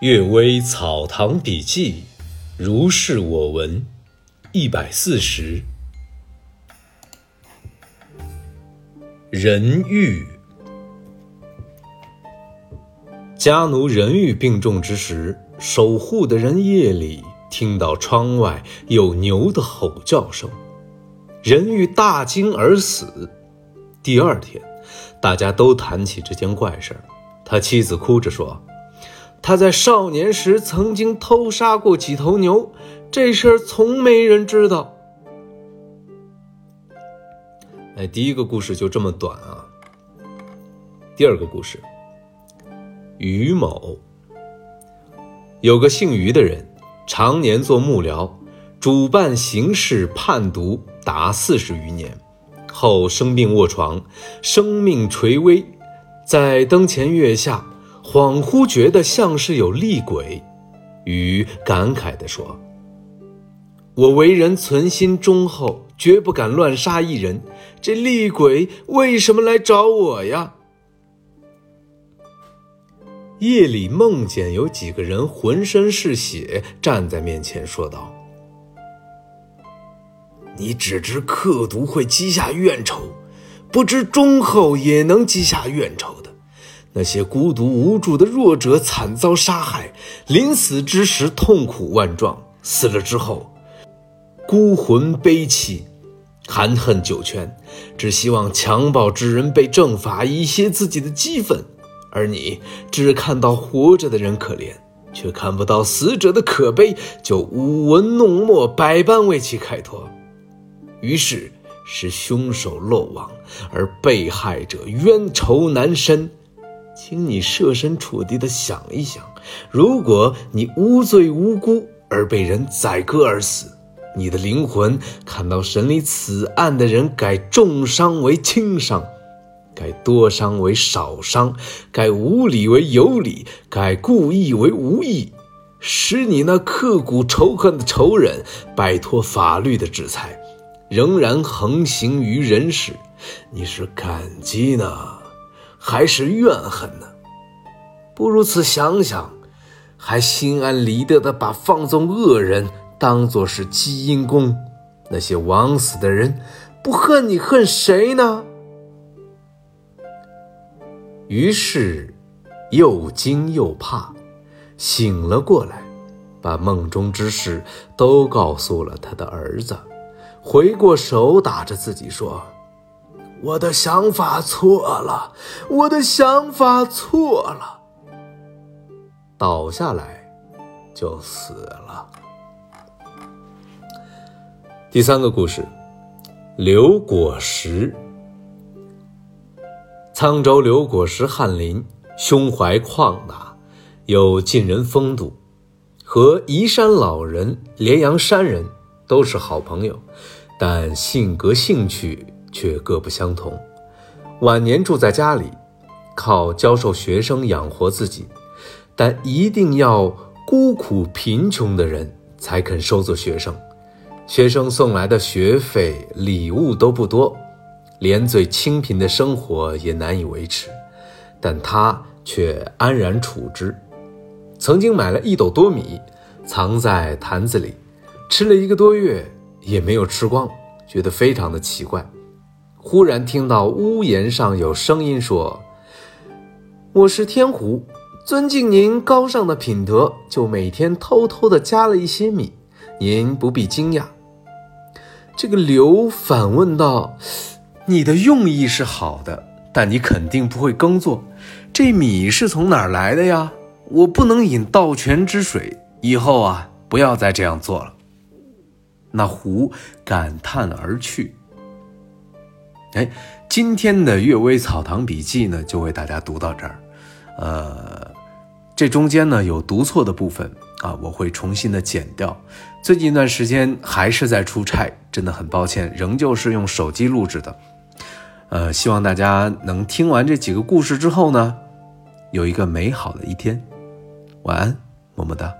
《岳微草堂笔记》，如是我闻，一百四十。人欲，家奴人欲病重之时，守护的人夜里听到窗外有牛的吼叫声，人欲大惊而死。第二天，大家都谈起这件怪事，他妻子哭着说。他在少年时曾经偷杀过几头牛，这事儿从没人知道。哎，第一个故事就这么短啊。第二个故事，于某有个姓于的人，常年做幕僚，主办刑事判读达四十余年，后生病卧床，生命垂危，在灯前月下。恍惚觉得像是有厉鬼，于感慨地说：“我为人存心忠厚，绝不敢乱杀一人。这厉鬼为什么来找我呀？”夜里梦见有几个人浑身是血站在面前，说道：“你只知刻毒会积下怨仇，不知忠厚也能积下怨仇的。”那些孤独无助的弱者惨遭杀害，临死之时痛苦万状，死了之后孤魂悲戚，含恨九泉，只希望强暴之人被正法，以泄自己的激愤。而你只看到活着的人可怜，却看不到死者的可悲，就舞文弄墨，百般为其开脱，于是使凶手漏网，而被害者冤仇难伸。请你设身处地的想一想，如果你无罪无辜而被人宰割而死，你的灵魂看到审理此案的人改重伤为轻伤，改多伤为少伤，改无理为有理，改故意为无意，使你那刻骨仇恨的仇人摆脱法律的制裁，仍然横行于人世，你是感激呢？还是怨恨呢？不如此想想，还心安理得的把放纵恶人当作是积阴功，那些枉死的人不恨你恨谁呢？于是，又惊又怕，醒了过来，把梦中之事都告诉了他的儿子，回过手打着自己说。我的想法错了，我的想法错了，倒下来就死了。第三个故事，刘果实。沧州刘果实翰林，胸怀旷达，有晋人风度，和宜山老人、连阳山人都是好朋友，但性格兴趣。却各不相同。晚年住在家里，靠教授学生养活自己，但一定要孤苦贫穷的人才肯收做学生。学生送来的学费、礼物都不多，连最清贫的生活也难以维持，但他却安然处之。曾经买了一斗多米，藏在坛子里，吃了一个多月也没有吃光，觉得非常的奇怪。忽然听到屋檐上有声音说：“我是天狐，尊敬您高尚的品德，就每天偷偷的加了一些米，您不必惊讶。”这个刘反问道：“你的用意是好的，但你肯定不会耕作，这米是从哪儿来的呀？我不能饮盗泉之水，以后啊，不要再这样做了。”那狐感叹而去。哎，今天的《阅微草堂笔记》呢，就为大家读到这儿。呃，这中间呢有读错的部分啊，我会重新的剪掉。最近一段时间还是在出差，真的很抱歉，仍旧是用手机录制的。呃，希望大家能听完这几个故事之后呢，有一个美好的一天。晚安，么么哒。